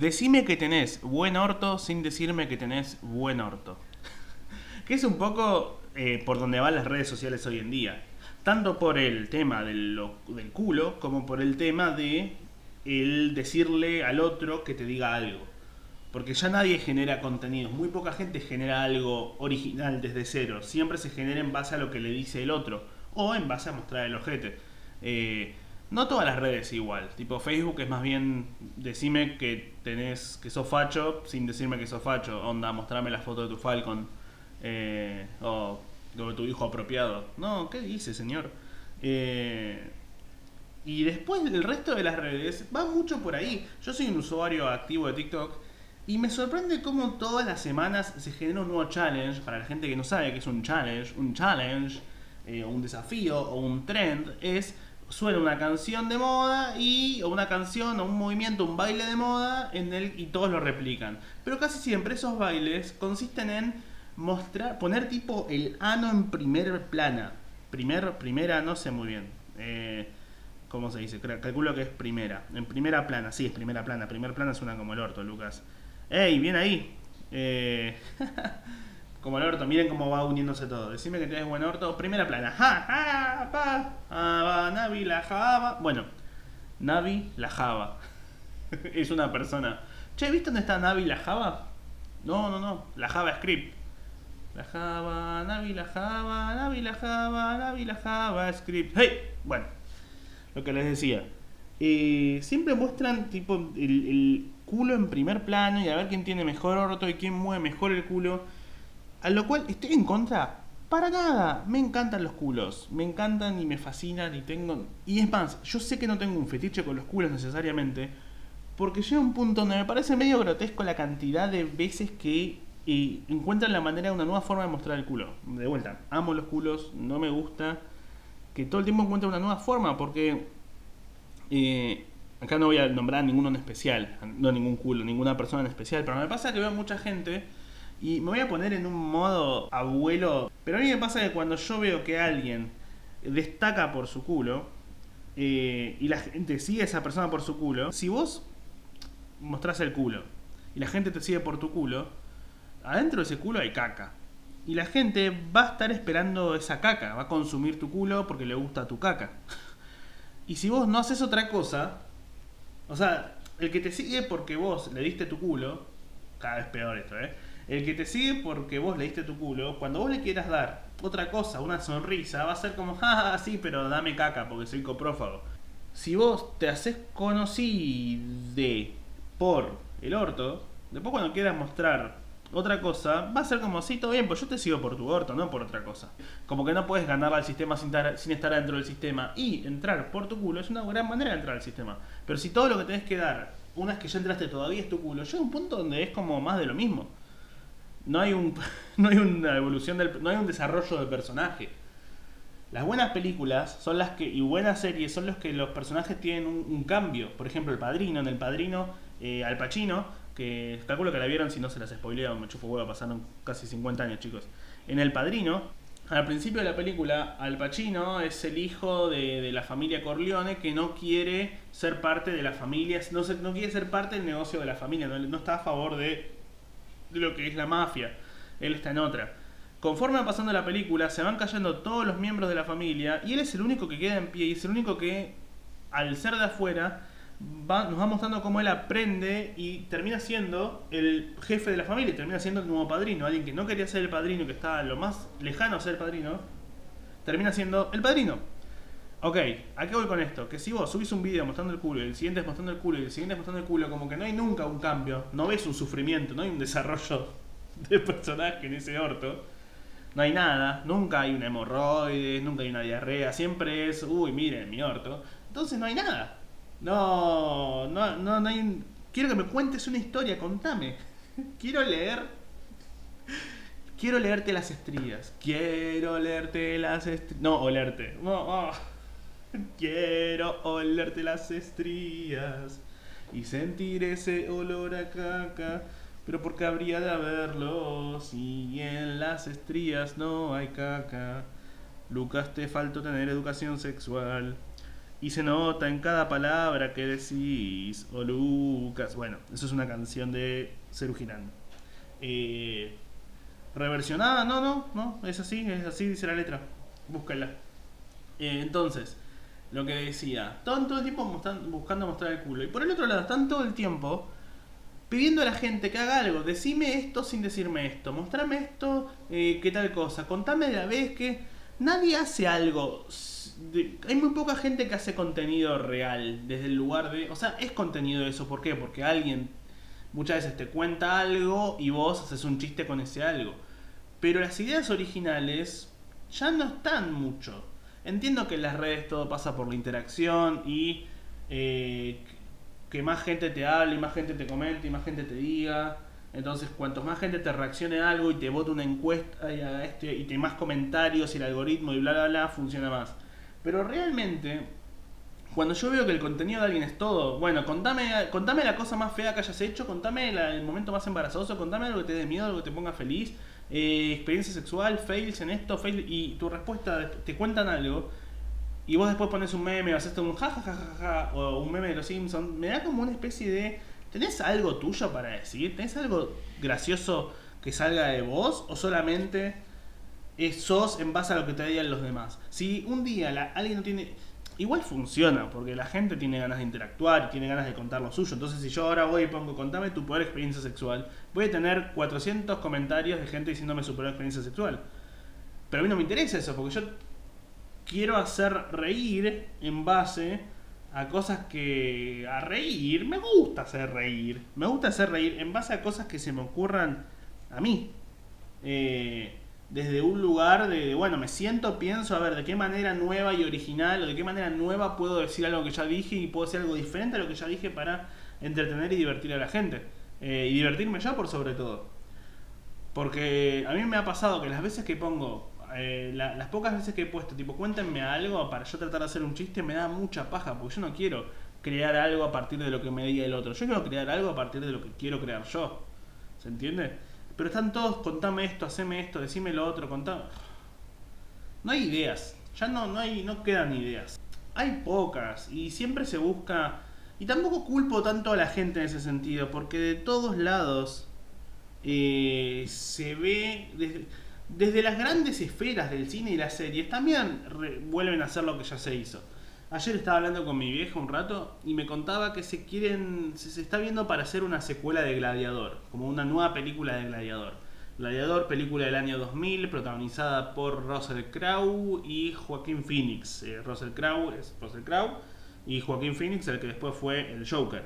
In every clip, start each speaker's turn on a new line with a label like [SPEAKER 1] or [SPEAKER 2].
[SPEAKER 1] Decime que tenés buen orto sin decirme que tenés buen orto. que es un poco eh, por donde van las redes sociales hoy en día. Tanto por el tema del, del culo como por el tema de el decirle al otro que te diga algo. Porque ya nadie genera contenidos, muy poca gente genera algo original desde cero. Siempre se genera en base a lo que le dice el otro o en base a mostrar el ojete. Eh, no todas las redes igual. Tipo Facebook es más bien decime que tenés que sos facho sin decirme que sos facho. Onda, mostrame la foto de tu Falcon eh, o de tu hijo apropiado. No, ¿qué dice, señor? Eh, y después el resto de las redes va mucho por ahí. Yo soy un usuario activo de TikTok y me sorprende cómo todas las semanas se genera un nuevo challenge. Para la gente que no sabe qué es un challenge, un challenge, eh, un desafío o un trend es suena una canción de moda y o una canción o un movimiento, un baile de moda en el y todos lo replican. Pero casi siempre esos bailes consisten en mostrar, poner tipo el ano en primer plana. Primer, primera, no sé muy bien. Eh, ¿Cómo se dice? Calculo que es primera. En primera plana, sí, es primera plana. Primer plana suena como el orto, Lucas. ¡Ey, bien ahí! Eh, como el orto, miren cómo va uniéndose todo. Decime que tenés buen orto. Primera plana. ¡Ja, ja, pa! Ah, Navi la Java. Bueno, Navi la Java. es una persona. Che, ¿viste dónde está Navi la Java? No, no, no. La JavaScript. La Java, Navi la Java, Navi la Java, Navi la JavaScript. ¡Hey! Bueno, lo que les decía. Eh, siempre muestran tipo el, el culo en primer plano y a ver quién tiene mejor orto y quién mueve mejor el culo. A lo cual estoy en contra. Para nada. Me encantan los culos. Me encantan y me fascinan y tengo... Y es más, yo sé que no tengo un fetiche con los culos necesariamente. Porque llega un punto donde me parece medio grotesco la cantidad de veces que eh, encuentran la manera de una nueva forma de mostrar el culo. De vuelta, amo los culos, no me gusta que todo el tiempo encuentre una nueva forma porque eh, acá no voy a nombrar a ninguno en especial, no ningún culo, ninguna persona en especial, pero me pasa que veo mucha gente y me voy a poner en un modo abuelo, pero a mí me pasa que cuando yo veo que alguien destaca por su culo eh, y la gente sigue a esa persona por su culo, si vos mostrás el culo y la gente te sigue por tu culo, adentro de ese culo hay caca. Y la gente va a estar esperando esa caca, va a consumir tu culo porque le gusta tu caca. Y si vos no haces otra cosa, o sea, el que te sigue porque vos le diste tu culo, cada vez peor esto, ¿eh? El que te sigue porque vos le diste tu culo, cuando vos le quieras dar otra cosa, una sonrisa, va a ser como, ah, sí, pero dame caca porque soy coprófago. Si vos te haces conocide por el orto, después cuando quieras mostrar otra cosa, va a ser como, sí, todo bien, pues yo te sigo por tu orto, no por otra cosa. Como que no puedes ganar al sistema sin, sin estar dentro del sistema y entrar por tu culo es una gran manera de entrar al sistema. Pero si todo lo que tenés que dar, una vez que ya entraste todavía es tu culo, llega un punto donde es como más de lo mismo. No hay un no hay una evolución del no hay un desarrollo del personaje. Las buenas películas son las que y buenas series son los que los personajes tienen un, cambio. Por ejemplo, El Padrino, en El Padrino eh, Al Pacino, que calculo que la vieron si no se las spoileo, me chupo huevo, pasaron casi 50 años, chicos. En El Padrino, al principio de la película, Al Pacino es el hijo de, de la familia Corleone que no quiere ser parte de la familia, no, se- no quiere ser parte del negocio de la familia, no está a favor de, de lo que es la mafia. Él está en otra. Conforme va pasando la película, se van cayendo todos los miembros de la familia y él es el único que queda en pie y es el único que, al ser de afuera, nos va mostrando cómo él aprende y termina siendo el jefe de la familia, termina siendo el nuevo padrino. Alguien que no quería ser el padrino, que estaba lo más lejano a ser padrino, termina siendo el padrino. Ok, ¿a qué voy con esto? Que si vos subís un video mostrando el culo y el siguiente es mostrando el culo y el siguiente es mostrando el culo, como que no hay nunca un cambio, no ves un sufrimiento, no hay un desarrollo de personaje en ese orto, no hay nada, nunca hay un hemorroides, nunca hay una diarrea, siempre es, uy, miren, mi orto. Entonces no hay nada. No, no, no, no hay un- Quiero que me cuentes una historia, contame. Quiero leer Quiero leerte las estrías. Quiero leerte las estrías. No, olerte. No, oh. Quiero olerte las estrías y sentir ese olor a caca. Pero ¿por qué habría de haberlo si en las estrías no hay caca? Lucas, te faltó tener educación sexual. Y se nota en cada palabra que decís, o Lucas. Bueno, eso es una canción de Girán. Eh, reversionada, no, no, no, es así, es así, dice la letra. Búscala. Eh, entonces, lo que decía, están todo el tiempo buscando mostrar el culo. Y por el otro lado, están todo el tiempo pidiendo a la gente que haga algo. Decime esto sin decirme esto. Mostrame esto, eh, qué tal cosa. Contame la vez que nadie hace algo. hay muy poca gente que hace contenido real desde el lugar de... O sea, es contenido eso. ¿Por qué? Porque alguien muchas veces te cuenta algo y vos haces un chiste con ese algo. Pero las ideas originales ya no están mucho. Entiendo que en las redes todo pasa por la interacción y eh, que más gente te hable más gente te comente más gente te diga. Entonces, cuanto más gente te reaccione a algo y te vote una encuesta y, a este, y te más comentarios y el algoritmo y bla bla bla, funciona más. Pero realmente, cuando yo veo que el contenido de alguien es todo, bueno, contame, contame la cosa más fea que hayas hecho, contame el momento más embarazoso, contame algo que te dé miedo, algo que te ponga feliz, eh, experiencia sexual, fails en esto, fails, y tu respuesta te cuentan algo, y vos después pones un meme o haces un jajajaja o un meme de los Simpsons, me da como una especie de. ¿Tenés algo tuyo para decir? ¿Tenés algo gracioso que salga de vos? ¿O solamente sos en base a lo que te digan los demás? Si un día alguien no tiene igual funciona, porque la gente tiene ganas de interactuar, tiene ganas de contar lo suyo. Entonces, si yo ahora voy y pongo, contame tu peor experiencia sexual, voy a tener 400 comentarios de gente diciéndome su peor experiencia sexual. Pero a mí no me interesa eso, porque yo quiero hacer reír en base a cosas que... a reír, me gusta hacer reír. Me gusta hacer reír en base a cosas que se me ocurran a mí. Eh, desde un lugar de, bueno, me siento, pienso, a ver, de qué manera nueva y original, o de qué manera nueva puedo decir algo que ya dije y puedo decir algo diferente a lo que ya dije para entretener y divertir a la gente. Eh, y divertirme yo por sobre todo. Porque a mí me ha pasado que las veces que pongo, eh, las pocas veces que he puesto, tipo, cuéntenme algo para yo tratar de hacer un chiste, me da mucha paja, porque yo no quiero crear algo a partir de lo que me diga el otro. Yo quiero crear algo a partir de lo que quiero crear yo. ¿Se entiende? Pero están todos, contame esto, haceme esto, decime lo otro, contame. No hay ideas, ya no, no, hay, no quedan ideas. Hay pocas y siempre se busca. Y tampoco culpo tanto a la gente en ese sentido, porque de todos lados eh, se ve. Desde, desde, las grandes esferas del cine y las series también vuelven a hacer lo que ya se hizo. Ayer estaba hablando con mi vieja un rato y me contaba que se quieren, se, está viendo para hacer una secuela de Gladiador, como una nueva película de Gladiador. Gladiador, película del año 2000, protagonizada por Russell Crowe y Joaquín Phoenix. Eh, Russell Crowe es Russell Crowe y Joaquín Phoenix, el que después fue el Joker.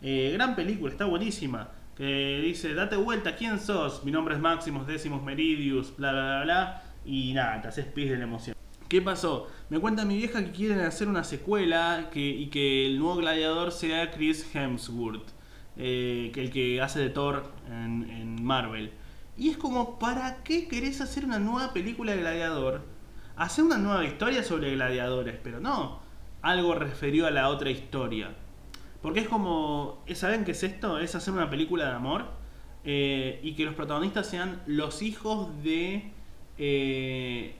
[SPEAKER 1] Eh, gran película, está buenísima. Que dice, date vuelta, ¿quién sos? Mi nombre es Máximos Décimos Meridius, bla bla bla bla. Y nada, te haces pis de la emoción. ¿Qué pasó? Me cuenta mi vieja que quieren hacer una secuela que, y que el nuevo gladiador sea Chris Hemsworth, eh, que el que hace de Thor en, Marvel. Y es como, ¿para qué querés hacer una nueva película de gladiador? Hacer una nueva historia sobre gladiadores, pero no algo referido a la otra historia. Porque es como, ¿saben qué es esto? Es hacer una película de amor eh, y que los protagonistas sean los hijos de... Eh,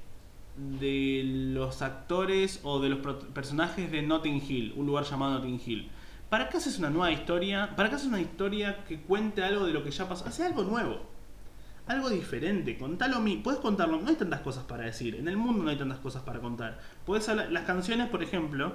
[SPEAKER 1] de los actores o de los personajes de Notting Hill, un lugar llamado Notting Hill. ¿Para qué haces una nueva historia? ¿Para qué haces una historia que cuente algo de lo que ya pasó? Hace algo nuevo. Algo diferente. Contalo mí. Puedes contarlo. No hay tantas cosas para decir. En el mundo no hay tantas cosas para contar. Puedes las canciones, por ejemplo,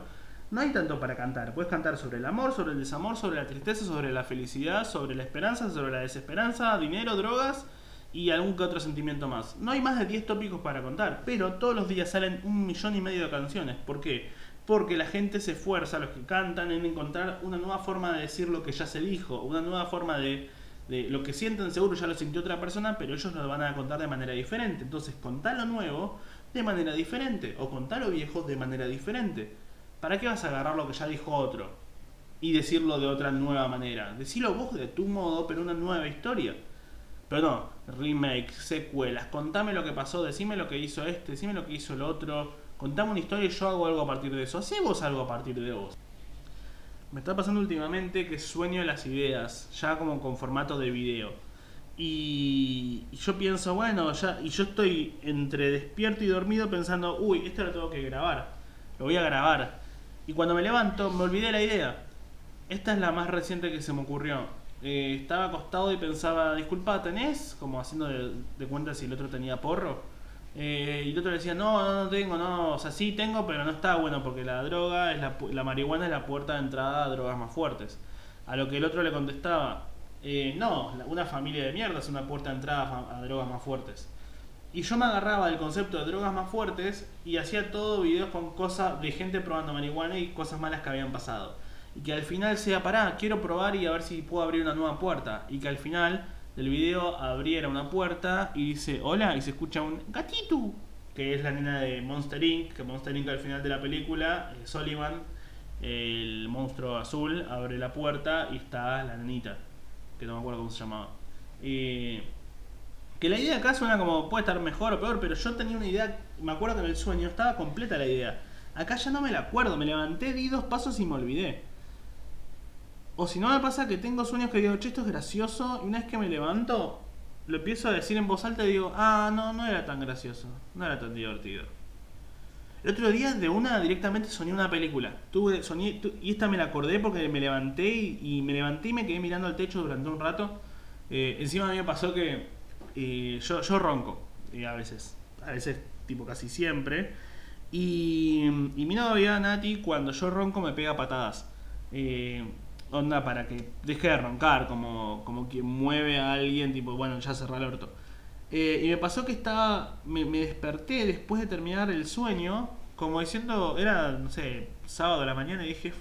[SPEAKER 1] no hay tanto para cantar. Puedes cantar sobre el amor, sobre el desamor, sobre la tristeza, sobre la felicidad, sobre la esperanza, sobre la desesperanza, dinero, drogas y algún que otro sentimiento más. No hay más de 10 tópicos para contar, pero todos los días salen un millón y medio de canciones. ¿Por qué? Porque la gente se esfuerza, los que cantan, en encontrar una nueva forma de decir lo que ya se dijo, una nueva forma de, de lo que sienten seguro ya lo sintió otra persona, pero ellos lo van a contar de manera diferente. Entonces, contar lo nuevo de manera diferente, o contar lo viejo de manera diferente. ¿Para qué vas a agarrar lo que ya dijo otro y decirlo de otra nueva manera? Decirlo vos de tu modo, pero una nueva historia. Pero no, remake, secuelas, contame lo que pasó, decime lo que hizo este, decime lo que hizo el otro, contame una historia y yo hago algo a partir de eso. Hacé vos algo a partir de vos. Me está pasando últimamente que sueño las ideas, ya como con formato de video. Y, yo pienso, bueno, ya, y yo estoy entre despierto y dormido pensando, uy, esto lo tengo que grabar, lo voy a grabar. Y cuando me levanto, me olvidé la idea. Esta es la más reciente que se me ocurrió. Eh, estaba acostado y pensaba, disculpa, ¿tenés? Como haciendo de, cuenta si el otro tenía porro. Eh, y el otro le decía, no, no, no tengo, no, o sea, sí tengo, pero no está bueno porque la droga, es la, la marihuana es la puerta de entrada a drogas más fuertes. A lo que el otro le contestaba, eh, no, una familia de mierda es una puerta de entrada a, drogas más fuertes. Y yo me agarraba del concepto de drogas más fuertes y hacía todo videos con cosas de gente probando marihuana y cosas malas que habían pasado. Y que al final sea, pará, quiero probar y a ver si puedo abrir una nueva puerta. Y que al final del video abriera una puerta y dice hola y se escucha un gatito que es la nena de Monster Inc. Que Monster Inc. al final de la película, eh, Sullivan, el monstruo azul, abre la puerta y está la nenita, que no me acuerdo cómo se llamaba. que la idea acá suena como puede estar mejor o peor, pero yo tenía una idea, me acuerdo que en el sueño estaba completa la idea. Acá ya no me la acuerdo, me levanté, di dos pasos y me olvidé. O si no me pasa que tengo sueños que digo, che, esto es gracioso, y una vez que me levanto, lo empiezo a decir en voz alta y digo, ah, no, no era tan gracioso, no era tan divertido. El otro día de una directamente soñé una película. Tuve, soñé, y esta me la acordé porque me levanté y, me levanté y me quedé mirando al techo durante un rato. Eh, encima a mí me pasó que eh, yo, yo ronco, eh, a veces, a veces tipo casi siempre. Y, y mi novia, Nati, cuando yo ronco me pega patadas onda para que deje de roncar, como, como quien mueve a alguien, tipo, bueno, ya cerró el orto. Eh, y me pasó que estaba, me, desperté después de terminar el sueño, como diciendo, era, no sé, sábado de la mañana, y dije.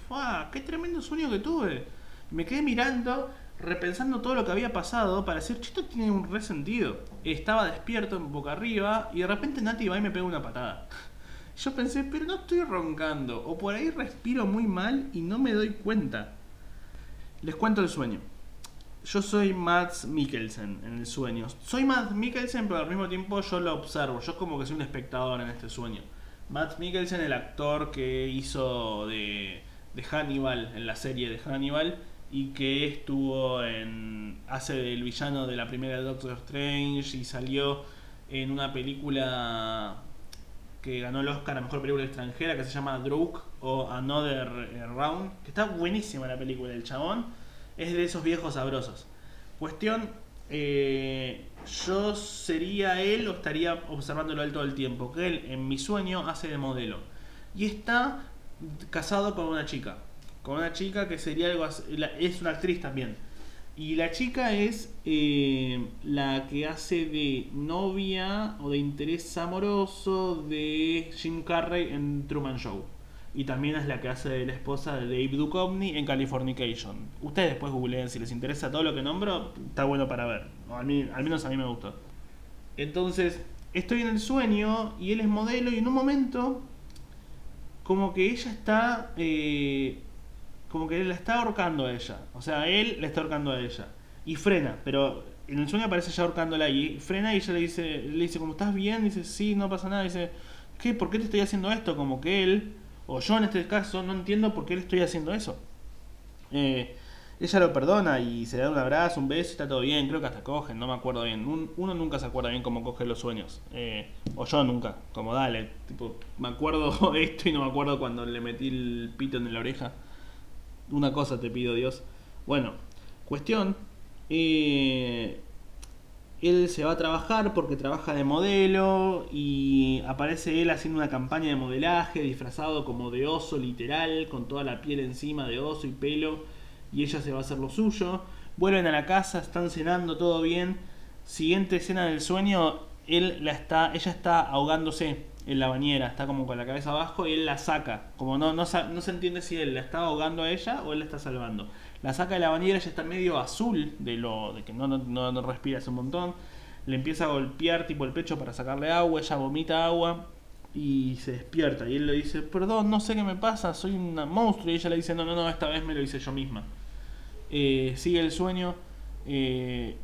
[SPEAKER 1] ¡Qué tremendo sueño que tuve! me quedé mirando, repensando todo lo que había pasado, para decir, esto tiene un resentido. Estaba despierto, en boca arriba, y de repente Nati va y me pega una patada. Yo pensé, pero no estoy roncando, o por ahí respiro muy mal y no me doy cuenta. Les cuento el sueño. Yo soy Matt Mikkelsen en el sueño. Soy Matt Mikkelsen, pero al mismo tiempo yo lo observo. Yo como que soy un espectador en este sueño. Matt Mikkelsen, el actor que hizo de, de Hannibal en la serie de Hannibal y que estuvo en hace del villano de la primera Doctor Strange y salió en una película que ganó el Oscar a Mejor Película Extranjera, que se llama Druk o Another Round, que está buenísima la película del chabón, es de esos viejos sabrosos. Cuestión, eh, yo sería él o estaría observándolo él todo el tiempo, que él en mi sueño hace de modelo. Y está casado con una chica, con una chica que sería algo así, es una actriz también y la chica es eh, la que hace de novia o de interés amoroso de Jim Carrey en Truman Show. Y también es la que hace de la esposa de Dave Duchovny en Californication. Ustedes después googleen si les interesa todo lo que nombro, está bueno para ver. al menos a mí me gustó. Entonces, estoy en el sueño y él es modelo y en un momento como que ella está... Eh, como que él la está ahorcando a ella. O sea, él la está ahorcando a ella. Y frena, pero en el sueño aparece ya ahorcándola y frena y ella le dice, le dice, como estás bien, dice, sí, no pasa nada, dice, ¿qué? ¿Por qué te estoy haciendo esto? Como que él, o yo en este caso, no entiendo por qué le estoy haciendo eso. Eh, ella lo perdona y se da un abrazo, un beso, está todo bien, creo que hasta cogen, no me acuerdo bien. uno nunca se acuerda bien cómo coge los sueños. Eh, o yo nunca, como dale, tipo, me acuerdo esto y no me acuerdo cuando le metí el pito en la oreja. Una cosa te pido, Dios. Bueno, cuestión. Eh, él se va a trabajar porque trabaja de modelo y aparece él haciendo una campaña de modelaje disfrazado como de oso literal, con toda la piel encima de oso y pelo, y ella se va a hacer lo suyo. Vuelven a la casa, están cenando, todo bien. Siguiente escena del sueño, él la está, ella está ahogándose en la bañera, está como con la cabeza abajo y él la saca. Como no, no, no se entiende si él la está ahogando a ella o él la está salvando. La saca de la bañera, ella está medio azul de lo de que no, no, no, respira hace un montón. Le empieza a golpear tipo el pecho para sacarle agua, ella vomita agua y se despierta. Y él le dice, perdón, no sé qué me pasa, soy un monstruo. Y ella le dice, no, no, no, esta vez me lo hice yo misma. Eh, sigue el sueño. Eh,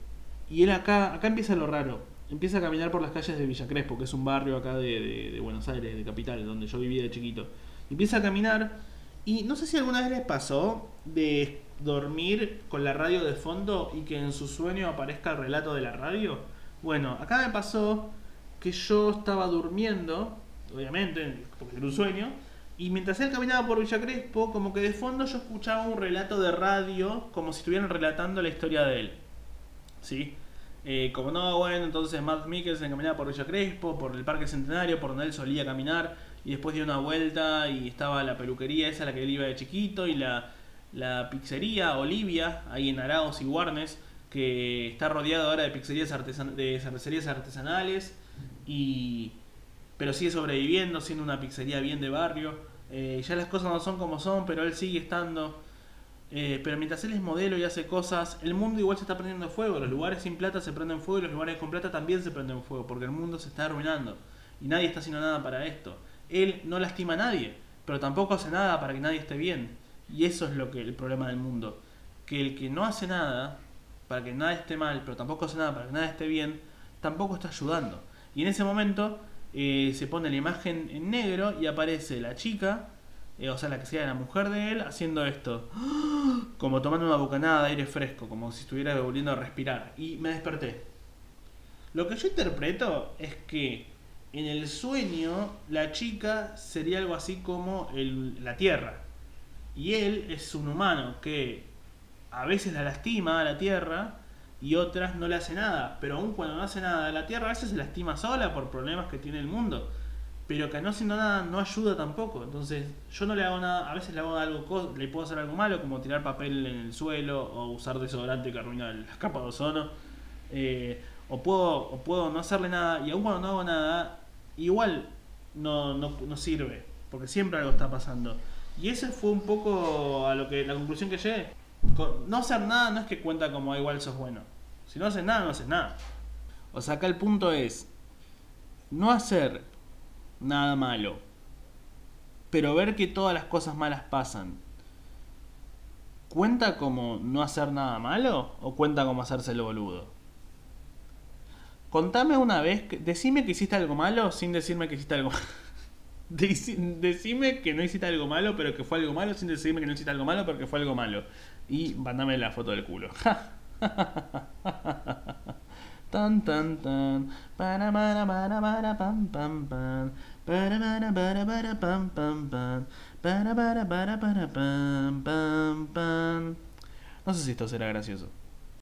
[SPEAKER 1] y él acá, acá empieza lo raro empieza a caminar por las calles de Villa Crespo, que es un barrio acá de, Buenos Aires, de capital, donde yo vivía de chiquito. Empieza a caminar y no sé si alguna vez les pasó de dormir con la radio de fondo y que en su sueño aparezca el relato de la radio. Bueno, acá me pasó que yo estaba durmiendo, obviamente, porque era un sueño, Y mientras él caminaba por Villa Crespo, como que de fondo yo escuchaba un relato de radio, como si estuvieran relatando la historia de él. ¿Sí? Eh, como no, bueno, entonces Matt Mikkelsen caminaba por Villa Crespo, por el Parque Centenario, por donde él solía caminar, y después dio una vuelta y estaba la peluquería esa a la que él iba de chiquito, y la, la pizzería Olivia, ahí en Araos y Warnes, que está rodeado ahora de pizzerías artesan de cervecerías artesanales, y pero sigue sobreviviendo, siendo una pizzería bien de barrio. Eh, ya las cosas no son como son, pero él sigue estando. Eh, pero mientras él es modelo y hace cosas, el mundo igual se está prendiendo fuego. Los lugares sin plata se prenden fuego y los lugares con plata también se prenden fuego, porque el mundo se está arruinando. Y nadie está haciendo nada para esto. Él no lastima a nadie, pero tampoco hace nada para que nadie esté bien. Y eso es lo que el problema del mundo. Que el que no hace nada para que nada esté mal, pero tampoco hace nada para que nada esté bien, tampoco está ayudando. Y en ese momento eh, se pone la imagen en negro y aparece la chica, eh, o sea, la que sea la mujer de él, haciendo esto. Como tomando una bocanada de aire fresco, como si estuviera volviendo a respirar. Y me desperté. Lo que yo interpreto es que en el sueño la chica sería algo así como el, la Tierra. Y él es un humano que a veces la lastima a la Tierra y otras no le hace nada. Pero aun cuando no hace nada, la Tierra a veces se lastima sola por problemas que tiene el mundo. Pero que no haciendo nada no ayuda tampoco. Entonces yo no le hago nada, a veces le hago algo, le puedo hacer algo malo como tirar papel en el suelo o usar desodorante que arruina la capa de ozono. Eh, o, puedo, o puedo no hacerle nada y aun cuando no hago nada, igual no, no, no sirve. Porque siempre algo está pasando. Y ese fue un poco a lo que la conclusión que llegué no hacer nada no es que cuenta como igual sos bueno. Si no haces nada, no haces nada. O sea, acá el punto es no hacer nada malo, pero ver que todas las cosas malas pasan. ¿Cuenta como no hacer nada malo o cuenta como hacerse el boludo? Contame una vez, decime que hiciste algo malo sin decirme que hiciste algo. Decime que no hiciste algo malo, pero que fue algo malo, sin decirme que no hiciste algo malo, pero que fue algo malo. Y mandame la foto del culo. tan tan tan. Para para para para pam pam pam. Para para para para pam pam pam. Para para para para pam pam pam. No sé si esto será gracioso.